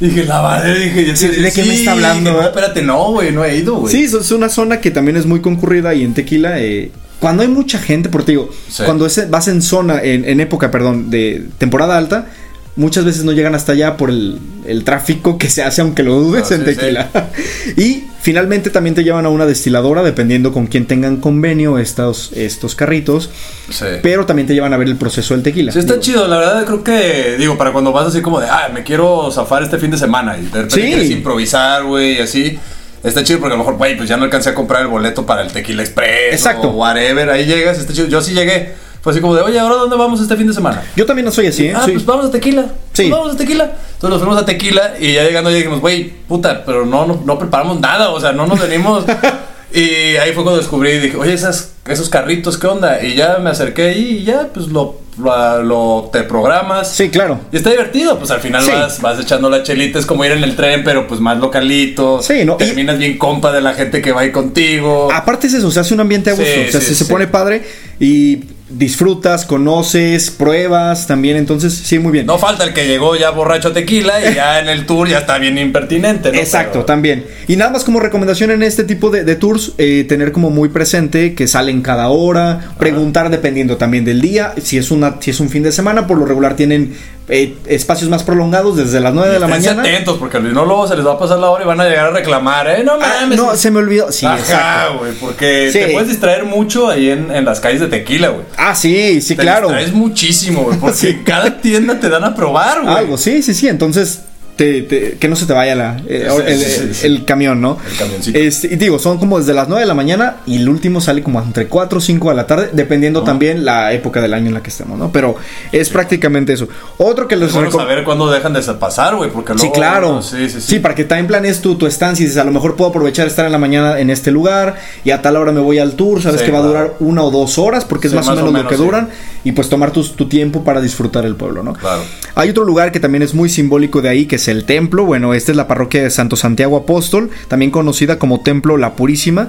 Dije, lavadero, dije, yo Sí, ¿de qué me está hablando, dije, no, espérate, no, güey, no he ido, güey. Sí, es- es una zona que también es muy concurrida y en Tequila, eh, cuando hay mucha gente, porque te digo, Sí. cuando es- vas en zona, en, en época, perdón, de temporada alta, muchas veces no llegan hasta allá por el, el tráfico que se hace, aunque lo dudes Ah, en sí, Tequila. *laughs* y finalmente también te llevan a una destiladora, dependiendo con quién tengan convenio estos, estos carritos, Sí. pero también te llevan a ver el proceso del tequila. Sí, está Digo, chido, la verdad creo que, digo, para cuando vas así como de, ah, me quiero zafar este fin de semana y de repente Sí. quieres improvisar, güey, y así. Está chido porque a lo mejor, güey, pues ya no alcancé a comprar el boleto para el Tequila Express. Exacto. O whatever, ahí llegas, está chido. Yo sí llegué. Fue así como de, oye, ¿ahora dónde vamos este fin de semana? Yo también no soy así, ¿eh? Ah, Sí. pues vamos a Tequila. Sí. Pues vamos a Tequila. Entonces nos fuimos a Tequila y ya llegando ya dijimos, güey, puta, pero no, no, no preparamos nada, o sea, no nos venimos. *laughs* y ahí fue cuando descubrí y dije, oye, esas, esos carritos, ¿qué onda? Y ya me acerqué ahí y ya, pues lo, lo, lo- te programas. Sí, claro. Y está divertido, pues al final Sí. vas, vas echando la chelita, es como ir en el tren, pero pues más localito. Sí, ¿no? Y- Terminas bien compa de la gente que va ahí contigo. Aparte es eso, se hace un ambiente a gusto, Sí, o sea, sí, se, se pone padre y disfrutas, conoces, pruebas también, entonces sí, muy bien. No falta el que llegó ya borracho a tequila y ya en el tour ya está bien impertinente, ¿no? Exacto, Pero- también. Y nada más como recomendación en este tipo de, de tours, eh, tener como muy presente que salen cada hora, preguntar dependiendo también del día, si es una si es un fin de semana, por lo regular tienen eh, espacios más prolongados desde las 9 de la mañana. atentos, porque no, luego se les va a pasar la hora y van a llegar a reclamar, ¿eh? No Ah, mames. no, se me olvidó. Sí, Ajá, güey, porque Sí. te puedes distraer mucho ahí en, en las calles de tequila, güey. Ah, sí, sí, Te claro. distraes muchísimo, güey, *laughs* porque Sí. cada tienda te dan a probar, güey. Algo, sí, sí, sí. Entonces, te- te- que no se te vaya la, eh, Sí, el, sí, sí, sí. el camión, ¿no? El camioncito. Este, y digo, son como desde las 9 de la mañana y el último sale como entre 4 o 5 de la tarde, dependiendo también la época del año en la que estemos, ¿no? Pero es prácticamente eso. Otro que les Es bueno reco- saber cuándo dejan de pasar, güey, porque luego... Sí, claro. Sí, sí, sí. para que también planees tu, tu estancia y dices, a lo mejor puedo aprovechar estar en la mañana en este lugar y a tal hora me voy al tour, sabes Sí, que va a durar una o dos horas porque es Sí, más, o menos, lo que sí. duran y pues tomar tu tiempo para disfrutar el pueblo, ¿no? Claro. Hay otro lugar que también es muy simbólico de ahí, que es el templo. Bueno, esta es la parroquia de Santo Santiago Apóstol, también conocida como Templo La Purísima.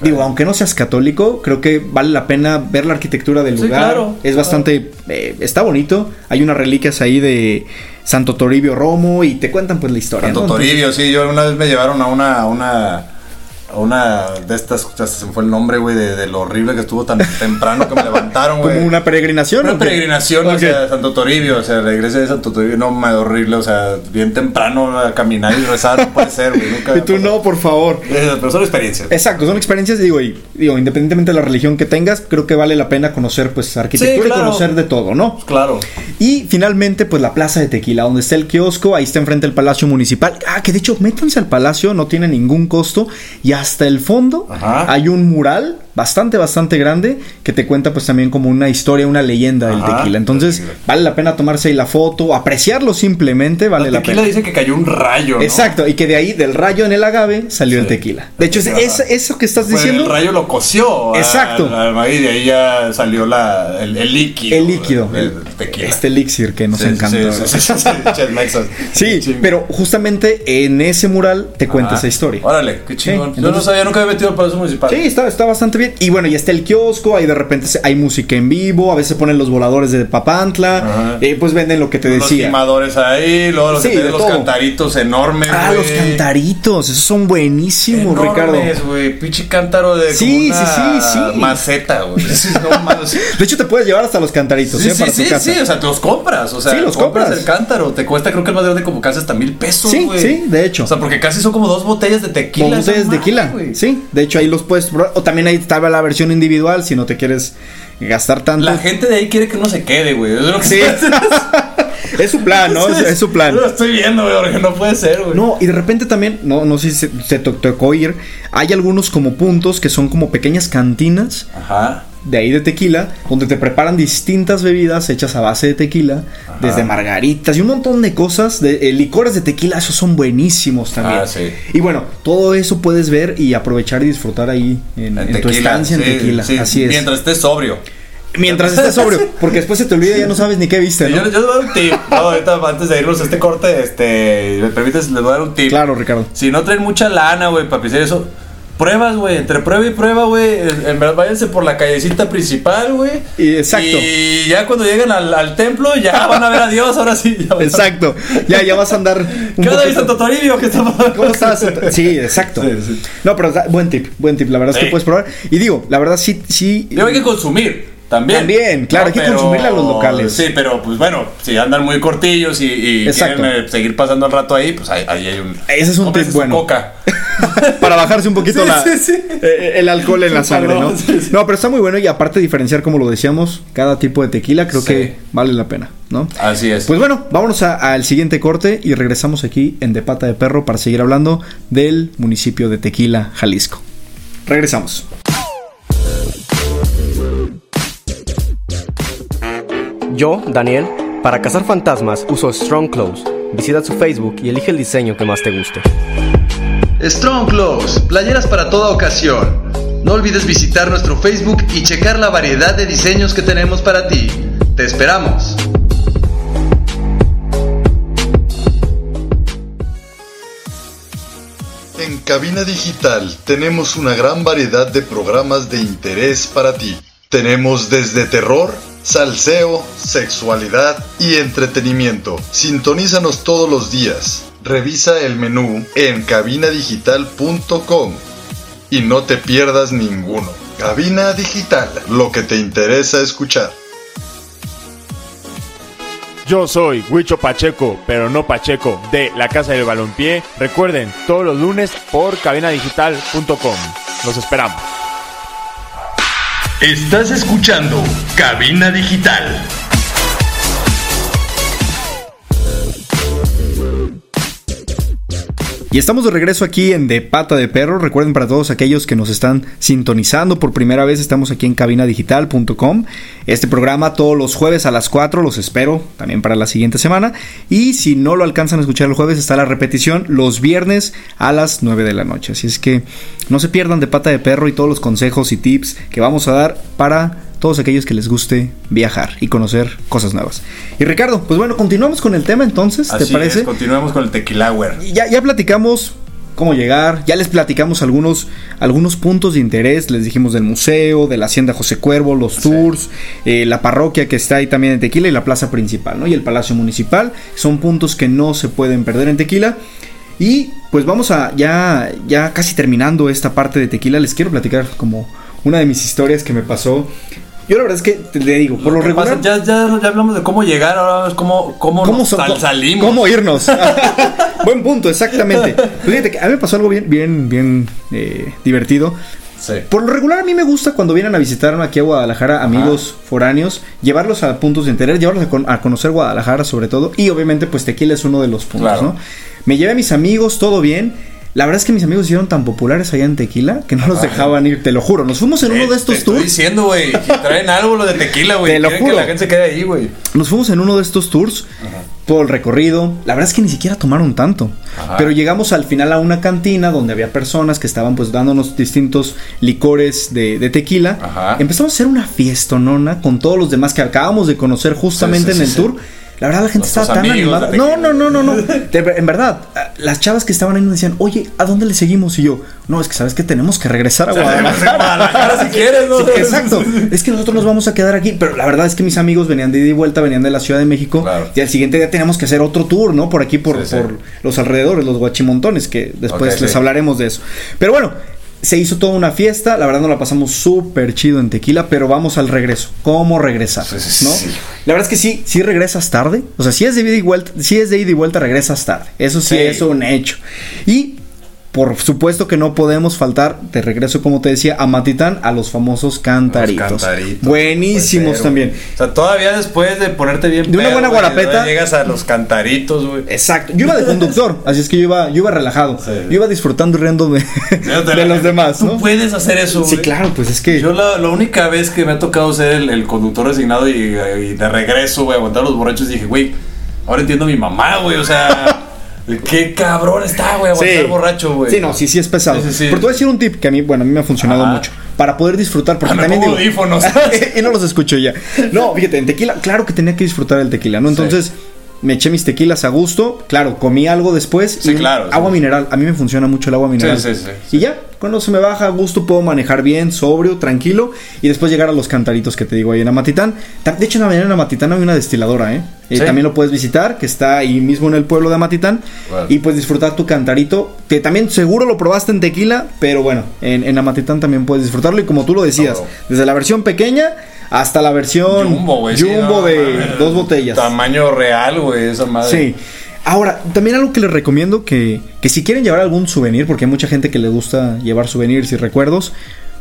Digo, aunque no seas católico, creo que vale la pena ver la arquitectura del Sí, lugar. claro, es bastante, eh, está bonito. Hay unas reliquias ahí de Santo Toribio Romo y te cuentan pues la historia. Santo ¿no? Entonces, Toribio, sí, yo una vez me llevaron a una, a una, a una de estas, ya se me fue el nombre, güey, de, de lo horrible que estuvo tan temprano que me *laughs* levantaron, güey. como una peregrinación. Una peregrinación hacia Santo Toribio, o sea, la iglesia de Santo Toribio, no, me horrible, o sea, bien temprano a caminar y rezar, no puede ser, güey, nunca. *laughs* Y tú no, por favor. Eh, Pero son experiencias. Exacto, son experiencias, digo, y digo, independientemente de la religión que tengas, creo que vale la pena conocer pues arquitectura Sí, claro. y conocer de todo, ¿no? Claro. Y finalmente, pues la plaza de Tequila, donde está el kiosco, ahí está enfrente del Palacio Municipal. Ah, que de hecho, métanse al palacio, no tiene ningún costo. Y hasta el fondo Ajá. hay un mural bastante, bastante grande que te cuenta pues también como una historia, una leyenda del Ajá, tequila. Entonces, tequila. vale la pena tomarse ahí la foto, apreciarlo simplemente, vale la, tequila pena. dice que cayó un rayo, ¿no? Exacto, y que de ahí, del rayo en el agave, salió el tequila. De hecho, es, eso que estás Pues diciendo, el rayo lo coció. Exacto. al maíz, y de ahí ya salió la, el, el líquido. el líquido, el- tequila. este elixir que nos Sí, encanta. sí, pero justamente en ese mural te cuenta esa historia. Órale, qué chingón. Sí, Yo no entonces- sabía, nunca había metido al Palacio Municipal. Sí, está, está bastante bien. Y bueno, y está el kiosco, ahí de repente hay música en vivo, a veces ponen los voladores de Papantla, eh, pues venden lo que te Los decía. quemadores ahí, luego los, Sí, que los cantaritos enormes. Ah, güey. los cantaritos, esos son buenísimos, Ricardo. Enormes, güey. Pinche cántaro de Sí, como una sí, sí. maceta, güey. *laughs* De hecho, te puedes llevar hasta los cantaritos, Sí, ¿eh? sí, Para sí, tu casa. sí, o sea, te los compras, o sea, Sí, los compras compras. el cántaro, te cuesta creo que el más grande como casi hasta mil pesos, Sí, güey. sí, de hecho. O sea, porque casi son como dos botellas de tequila. Como esa de tequila. güey. Sí, de hecho ahí los puedes probar. O también ahí estaba la versión individual si no te quieres gastar tanto. La gente de ahí quiere que uno se quede, güey. Es lo que Sí. *laughs* *laughs* es su plan, ¿no? Es, es su plan. Yo lo estoy viendo, güey, porque no puede ser, güey. No, y de repente también, no, no sé si se, se to- tocó ir, hay algunos como puntos que son como pequeñas cantinas Ajá. De ahí de tequila, donde te preparan distintas bebidas hechas a base de tequila, desde margaritas y un montón de cosas, de eh, licores de tequila, esos son buenísimos también. Ah, sí. Y bueno, todo eso puedes ver y aprovechar y disfrutar ahí en, En en tu estancia en tequila. sí, Así es. Mientras estés sobrio. Mientras estés sobrio, porque después se te olvida y ya no sabes ni qué viste, Yo, ¿no? yo les voy a dar un tip. No, ahorita antes de irnos a este corte, este, me permites, les voy a dar un tip. Claro, Ricardo. Si no traen mucha lana, güey, para pisar eso, pruebas, güey. Entre prueba y prueba, güey. En verdad, váyanse por la callecita principal, güey. Y exacto. Y ya cuando lleguen al, al templo, ya van a ver a Dios. Ahora sí. Ya van a- Exacto. Ya, ya vas a andar ¿Qué onda, Santo Toribio? ¿Qué está? ¿Cómo estás? *laughs* Sí, exacto. Sí, sí. No, pero buen tip, buen tip. La verdad es que puedes probar. Y digo, la verdad sí, sí. Digo, hay que consumir. También. También, claro, hay que consumirle a los locales. Sí, pero pues bueno, si andan muy cortillos y, quieren eh, seguir pasando el rato ahí, pues ahí, ahí hay un. Ese es un tip bueno. Coca. *laughs* Para bajarse un poquito Sí, la- sí, sí. eh, el alcohol en la sangre, ¿no? No, pero está muy bueno y aparte diferenciar, como lo decíamos, cada tipo de tequila, creo que vale la pena, ¿no? Así es. Pues bueno, vámonos al siguiente corte y regresamos aquí en De Pata de Perro para seguir hablando del municipio de Tequila, Jalisco. Regresamos. Yo, Daniel, para cazar fantasmas uso Strong Clothes. Visita su Facebook y elige el diseño que más te guste. Strong Clothes, playeras para toda ocasión. No olvides visitar nuestro Facebook y checar la variedad de diseños que tenemos para ti. Te esperamos. En Cabina Digital tenemos una gran variedad de programas de interés para ti. Tenemos desde terror, salseo, sexualidad y entretenimiento. Sintonízanos todos los días. Revisa el menú en cabinadigital.com y no te pierdas ninguno. Cabina Digital, lo que te interesa escuchar. Yo soy Huicho Pacheco, pero no Pacheco, de la Casa del Balompié. Recuerden, todos los lunes por cabinadigital.com. Los esperamos. Estás escuchando Cabina Digital. Y estamos de regreso aquí en De Pata de Perro. Recuerden para todos aquellos que nos están sintonizando por primera vez, estamos aquí en cabinadigital.com. Este programa todos los jueves a las 4, los espero también para la siguiente semana. Y si no lo alcanzan a escuchar el jueves, está la repetición los viernes a las 9 de la noche. Así es que no se pierdan De Pata de Perro y todos los consejos y tips que vamos a dar para todos aquellos que les guste viajar y conocer cosas nuevas. Y Ricardo, pues bueno, continuamos con el tema entonces, ¿te parece? es, continuemos con el tequila, güey. ya, ya platicamos cómo llegar, ya les platicamos algunos, algunos puntos de interés, les dijimos del museo, de la hacienda José Cuervo, los tours, eh, la parroquia que está ahí también en Tequila y la plaza principal, ¿no? Y el palacio municipal, son puntos que no se pueden perder en Tequila. Y pues vamos a, ya, ya casi terminando esta parte de Tequila, les quiero platicar como una de mis historias que me pasó. Yo la verdad es que te le digo, por lo, ¿Qué regular... pasa? Ya, ya, ya hablamos de cómo llegar, ahora vamos cómo, cómo, ¿Cómo, nos sal- salimos. ¿Cómo irnos? *laughs* Buen punto, exactamente. Pues fíjate que a mí me pasó algo bien, bien, bien eh, divertido. Sí. Por lo regular a mí me gusta cuando vienen a visitar aquí a Guadalajara amigos foráneos, llevarlos a puntos de interés, llevarlos a, con- a conocer Guadalajara sobre todo y obviamente pues Tequila es uno de los puntos, Claro. ¿no? Me llevé a mis amigos, todo bien. La verdad es que mis amigos hicieron tan populares allá en Tequila que no los dejaban ir, te lo juro. Nos fuimos en uno de Eh, Te estos estoy tours. diciendo, güey, *laughs* traen algo lo de tequila, güey. Te lo juro. que la gente se quede ahí, güey. Nos fuimos en uno de estos tours por el recorrido. La verdad es que ni siquiera tomaron tanto. Ajá. Pero llegamos al final a una cantina donde había personas que estaban pues dándonos distintos licores de, de tequila. Ajá. Empezamos a hacer una fiestonona con todos los demás que acabamos de conocer justamente Sí, sí, en el sí. tour. La verdad la gente Nuestros estaba tan amigos animada. No, no, no, no, no. De- en verdad, las chavas que estaban ahí nos decían, oye, ¿a dónde le seguimos? Y yo, no, es que sabes que tenemos que regresar a Guadalajara. Si quieres, ¿no? Sí, exacto. Es que nosotros nos vamos a quedar aquí. Pero la verdad es que mis amigos venían de ida y vuelta, venían de la Ciudad de México. Claro. Y al siguiente día teníamos que hacer otro tour, ¿no? Por aquí, por, Sí, sí. por los alrededores, los guachimontones, que después les hablaremos de eso. Pero bueno. Se hizo toda una fiesta, la verdad nos la pasamos súper chido en Tequila, pero vamos al regreso. ¿Cómo regresar? Sí, sí, ¿no? sí. La verdad es que sí, sí regresas tarde. O sea, si es de ida y vuelta, si es de ida y vuelta, regresas tarde. Eso sí, Sí. es un hecho. Y por supuesto que no podemos faltar, de regreso, como te decía, a Matitán, a los famosos cantaritos. Los cantaritos. Buenísimos Puede ser, también. güey. O sea, todavía después de ponerte bien De una buena güey, guarapeta. Llegas a los cantaritos, güey. Exacto. Yo iba de conductor, *laughs* así es que yo iba, yo iba relajado. Sí. Yo iba disfrutando y riendo de, *laughs* los demás, Tú ¿no? puedes hacer eso, güey. Sí, claro, pues es que. Yo la, la única vez que me ha tocado ser el, el conductor designado y, y de regreso, güey, aguantar los borrachos, dije, güey, ahora entiendo a mi mamá, güey, o sea, qué cabrón está, güey, aguantar borracho, güey. Sí, no, sí, sí es pesado. Sí, sí, sí. Pero te voy a decir un tip que a mí, bueno, a mí me ha funcionado Ajá. mucho. Para poder disfrutar, porque Ah, me también pongo digo- audífonos. *laughs* y no los escucho ya. No, fíjate, en tequila, claro que tenía que disfrutar el tequila, ¿no? Entonces, me eché mis tequilas a gusto. Claro, comí algo después. Sí, y claro, Agua sí. mineral. A mí me funciona mucho el agua mineral. sí, sí, sí. Y ya, cuando se me baja a gusto, puedo manejar bien, sobrio, tranquilo. Y después llegar a los cantaritos que te digo ahí en Amatitán. De hecho, en la en Amatitán hay una destiladora, ¿eh? Eh. También lo puedes visitar, que está ahí mismo en el pueblo de Amatitán. Bueno. Y puedes disfrutar tu cantarito, que también seguro lo probaste en tequila, pero bueno, en, en Amatitán también puedes disfrutarlo. Y como tú lo decías, desde la versión pequeña hasta la versión Jumbo, güey. de dos botellas. Tamaño real, güey, esa madre. Sí. Ahora, también algo que les recomiendo que, que si quieren llevar algún souvenir, porque hay mucha gente que le gusta llevar souvenirs y recuerdos,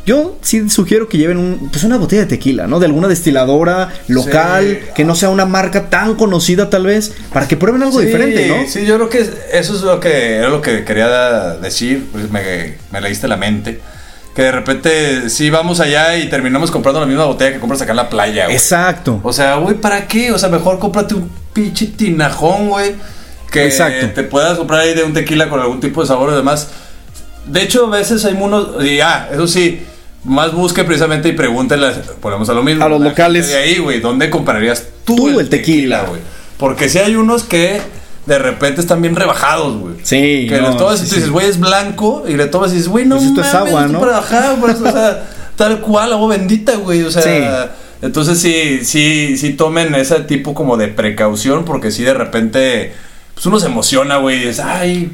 yo sí sugiero que lleven un, pues una botella de tequila, ¿no? De alguna destiladora local, Sí. que no sea una marca tan conocida tal vez, para que prueben algo Sí, diferente, ¿no? Sí, yo creo que eso es lo que era lo que quería decir, pues me, me leíste la mente. Que de repente sí vamos allá y terminamos comprando la misma botella que compras acá en la playa, güey. Exacto. O sea, güey, ¿para qué? O sea, mejor cómprate un pinche tinajón, güey. Que Exacto. te puedas comprar ahí de un tequila con algún tipo de sabor y demás. De hecho, a veces hay unos. Y ah, eso sí. Más busque precisamente y pregúntele, ponemos a lo mismo. A los locales. De ahí, güey, ¿dónde comprarías tú, Tú el tequila. güey? Porque si hay unos que de repente están bien rebajados, güey. Sí, Que no, les tomas sí, y tú dices, güey, es blanco. Y le tomas y dices, güey, no Pues esto es mames, agua, esto ¿no? bajar, pues, o sea, *laughs* tal cual, agua bendita, güey. O sea, Sí. entonces sí, sí, sí tomen ese tipo como de precaución, porque sí de repente, pues uno se emociona, güey. y Es, ay,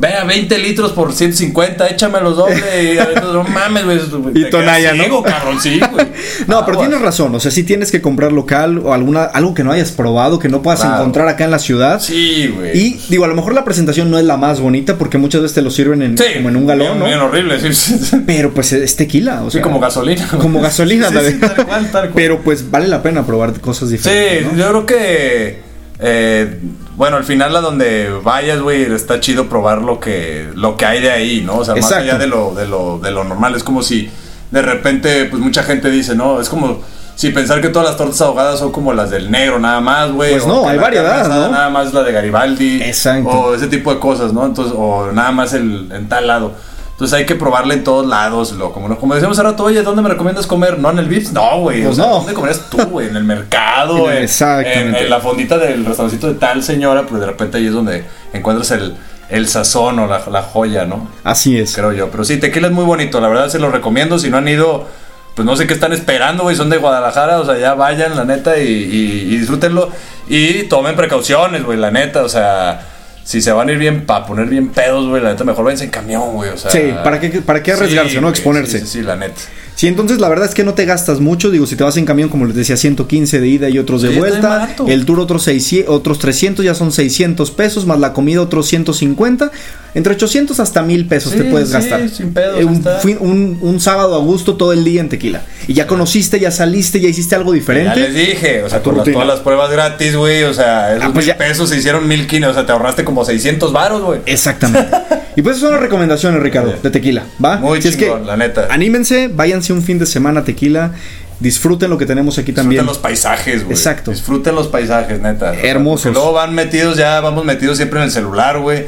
Ve a 20 litros por 150, échamelos doble y a veces, no mames, güey. Y quedas ¿no? ciego, cabrón, sí, güey. No, pero tienes razón, o sea, sí tienes que comprar local o alguna algo que no hayas probado, que no puedas Claro. encontrar acá en la ciudad. Sí, güey. Y digo, a lo mejor la presentación no es la más bonita porque muchas veces te lo sirven en, Sí, como en un galón, bien, ¿no? Bien horrible, sí, sí, sí. Pero pues es tequila, o Sí, sea, como gasolina. Como gasolina, Sí, tal sí, cual, tal cual. Pero pues vale la pena probar cosas Sí, diferentes. ¿no? yo creo que. Eh, bueno, al final a donde vayas, güey, está chido probar lo que, lo que hay de ahí, ¿no? O sea, Exacto. más allá de lo, de, lo, de lo normal. Es como si de repente, pues mucha gente dice, ¿no? Es como si pensar que todas las tortas ahogadas son como las del negro, nada más, güey. Pues no, hay variedad, ¿no? Nada más la de Garibaldi. Exacto. O ese tipo de cosas, ¿no? Entonces, o nada más el, en tal lado. Entonces hay que probarle en todos lados, lo, como, como decíamos hace rato, oye, ¿dónde me recomiendas comer? No, en el Vips, no, güey. Pues o sea, no. ¿Dónde comerías tú, güey? En el mercado, *laughs* en, Exactamente. en- en la fondita del restaurancito de tal señora, pues de repente ahí es donde encuentras el, el sazón o la, la joya, ¿no? Así es. Creo yo. Pero sí, tequila es muy bonito, la verdad se lo recomiendo. Si no han ido, pues no sé qué están esperando, güey. Son de Guadalajara, o sea, ya vayan, la neta, y, y- y disfrútenlo. Y tomen precauciones, güey, la neta, o sea. Si se van a ir bien para poner bien pedos, güey, la neta, mejor váyanse en camión, güey. O sea, Sí, ¿para qué- para qué arriesgarse, no? Exponerse. Sí, sí, sí, la neta. Sí, entonces la verdad es que no te gastas mucho. Digo, si te vas en camión, como les decía, 115 de ida y otros de Sí, vuelta. El tour otros, 600, otros 300, ya son 600 pesos, más la comida otros 150. Entre 800 hasta 1000 pesos Sí, te puedes sí, gastar. sin pedos, Eh, un, está. fin- un- un sábado a gusto todo el día en tequila. Y ya conociste, ya saliste, ya hiciste algo Ya diferente. les dije, o sea, con todas las pruebas gratis, güey, o sea, esos Ah, pues mil ya. pesos se hicieron mil quinientos, o sea, te ahorraste como 600 varos, güey. Exactamente. *laughs* y pues esas son las recomendaciones, Ricardo, de tequila, ¿va? Muy Si es chingón, la neta. Anímense, váyanse un fin de semana a tequila, disfruten lo que tenemos aquí también. Disfruten los paisajes, güey. Exacto. Disfruten los paisajes, neta. Hermosos. porque luego van metidos, ya vamos metidos siempre en el celular, güey.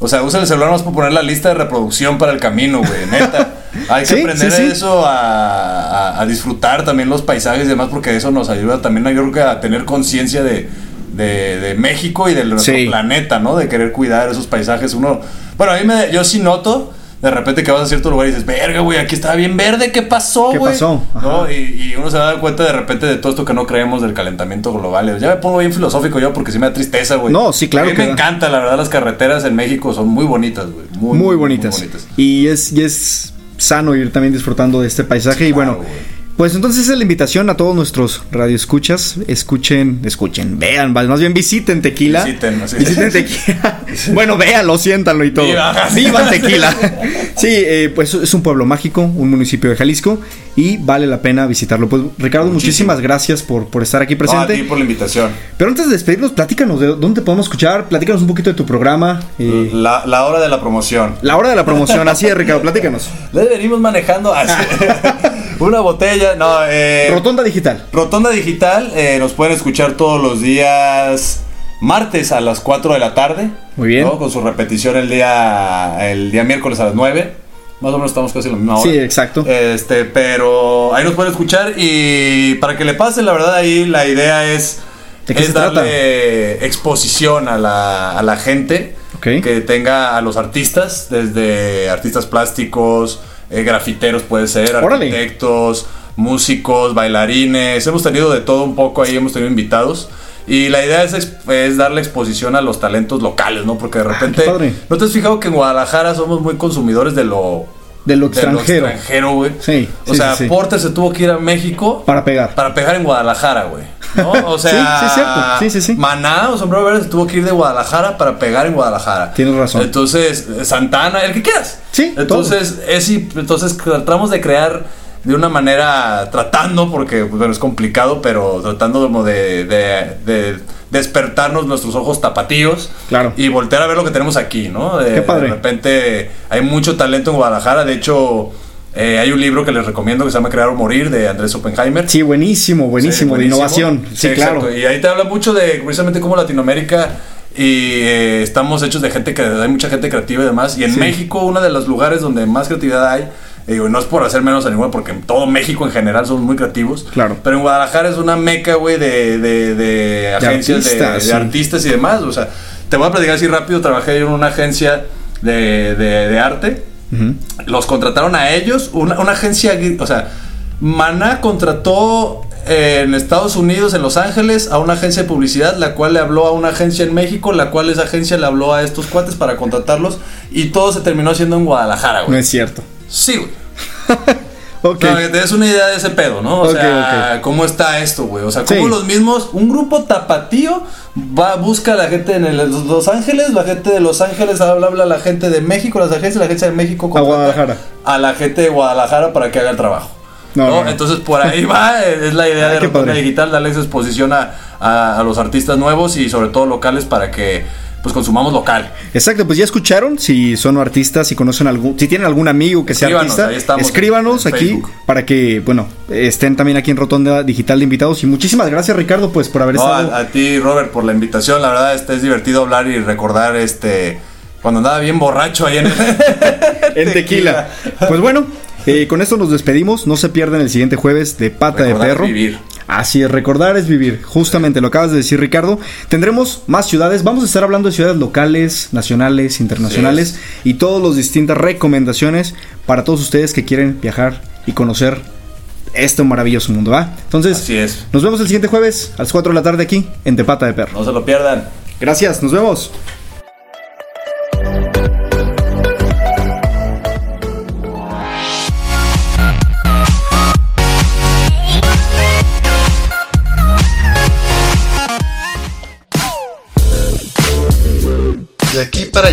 O sea, usa el celular más para poner la lista de reproducción para el camino, güey, *laughs* neta. Hay que Sí, aprender sí, sí. eso a, a- a disfrutar también los paisajes y demás, porque eso nos ayuda también, yo creo que a tener conciencia de, de, de México y de nuestro Sí. planeta, ¿no? De querer cuidar esos paisajes. Uno, bueno, a mí me, yo sí noto. De repente que vas a cierto lugar y dices, verga, güey, aquí estaba bien verde, ¿qué pasó, ¿Qué güey? pasó? Ajá. ¿No? Y, y uno se da cuenta de repente de todo esto que no creemos del calentamiento global. Ya me pongo bien filosófico yo porque sí me da tristeza, güey. No, sí, claro A mí que me da. encanta, la verdad, las carreteras en México son muy bonitas, güey. Muy, muy bonitas. Y es, y es sano ir también disfrutando de este paisaje. y bueno. Pues entonces es la invitación a todos nuestros radioescuchas. Escuchen, escuchen, vean, más bien visiten Tequila. Visiten. Visiten *laughs* Tequila. bueno, véanlo, siéntanlo y todo. Viva. Tequila. sí, eh, pues es un pueblo mágico, un municipio de Jalisco y vale la pena visitarlo. Pues Ricardo, Muchísimo. muchísimas gracias por, por estar aquí No, a presente. ti por la invitación. Pero antes de despedirnos, platícanos de dónde podemos escuchar, platícanos un poquito de tu programa. eh, La, la hora de la promoción. la hora de la promoción, así es, Ricardo, platícanos. *laughs* Le venimos manejando así. *laughs* una botella. No, eh. Rotonda Digital. Rotonda Digital, eh, nos pueden escuchar todos los días martes a las 4 de la tarde. Muy bien. ¿no? Con su repetición el día, el día miércoles a las 9. Más o menos estamos casi en la misma hora. Sí, exacto. Este, pero ahí nos pueden escuchar y para que le pasen, la verdad, ahí la idea es, ¿De qué es se trata? darle exposición a la, a la gente Ok. que tenga a los artistas, desde artistas plásticos, eh, grafiteros puede ser, Órale. arquitectos, músicos, bailarines, hemos tenido de todo un poco ahí, hemos tenido invitados. Y la idea es, es darle exposición a los talentos locales, ¿no? Porque de repente... Ah, padre. ¿No te has fijado que en Guadalajara somos muy consumidores de lo... De lo de extranjero. extranjero, güey? Sí, O sea, sí, sí. Porter se tuvo que ir a México Para pegar. para pegar en Guadalajara, güey. ¿No? *laughs* O sea, Sí, sí, cierto. Sí, sí, sí. Maná o Sombrero Verde se tuvo que ir de Guadalajara para pegar en Guadalajara. Tienes razón. Entonces, Santana, el que quieras. Sí, Entonces, es, y- entonces tratamos de crear de una manera, tratando, porque pues, bueno, es complicado, pero tratando como de, de- de despertarnos nuestros ojos tapatíos Claro. y voltear a ver lo que tenemos aquí, ¿no? De, Qué padre. de repente hay mucho talento en Guadalajara, de hecho... eh, hay un libro que les recomiendo que se llama Crear o Morir de Andrés Oppenheimer. Sí, buenísimo, buenísimo, Sí, de innovación. Sí, claro. exacto. Y ahí te habla mucho de precisamente cómo Latinoamérica y eh, estamos hechos de gente que hay mucha gente creativa y demás. Y en Sí. México, uno de los lugares donde más creatividad hay, y digo, no es por hacer menos a ninguno, porque en todo México en general somos muy creativos. Claro. Pero en Guadalajara es una meca, güey, de, de, de agencias de, artistas, de sí. artistas y demás. O sea, te voy a platicar así rápido. Trabajé en una agencia de, de, de arte los contrataron a ellos, una, una agencia, o sea, Maná contrató eh, en Estados Unidos, en Los Ángeles, a una agencia de publicidad, la cual le habló a una agencia en México, la cual esa agencia le habló a estos cuates para contratarlos y todo se terminó haciendo en Guadalajara, No güey. es cierto. Sí, güey. *laughs* Ok. Para que te des una idea de ese pedo, ¿no? O sea, cómo está esto, güey. O sea, cómo Sí. los mismos, un grupo tapatío va, busca a la gente en el- Los Ángeles, la gente de Los Ángeles habla, habla a la gente de México, las agencias, la agencia de México contrata Guadalajara. A la gente de Guadalajara para que haga el trabajo. No, No. Entonces por ahí *laughs* va, eh, es la idea Ah, de Rotonda. Digital, darles exposición a, a- a los artistas nuevos y sobre todo locales para que pues consumamos local. Exacto, pues ya escucharon, si son artistas, si conocen algún, si tienen algún amigo que sea Escríbanos, artista, escríbanos en aquí Facebook. para que, bueno, estén también aquí en Rotonda Digital de invitados. Y muchísimas gracias Ricardo, pues por haber No, estado. a, a ti, Robert, por la invitación. La verdad, este, es divertido hablar y recordar este cuando andaba bien borracho ahí en el *laughs* en tequila. Pues bueno, eh, con esto nos despedimos. No se pierdan el siguiente jueves de Pata de Perro. vivir. Así es, recordar es vivir. Justamente lo acabas de decir, Ricardo. Tendremos más ciudades. Vamos a estar hablando de ciudades locales, nacionales, internacionales y todas las distintas recomendaciones para todos ustedes que quieren viajar y conocer este maravilloso mundo, ¿va? Entonces, Así es. nos vemos el siguiente jueves a las 4 de la tarde aquí en De Pata de Perro. No se lo pierdan. Gracias, nos vemos.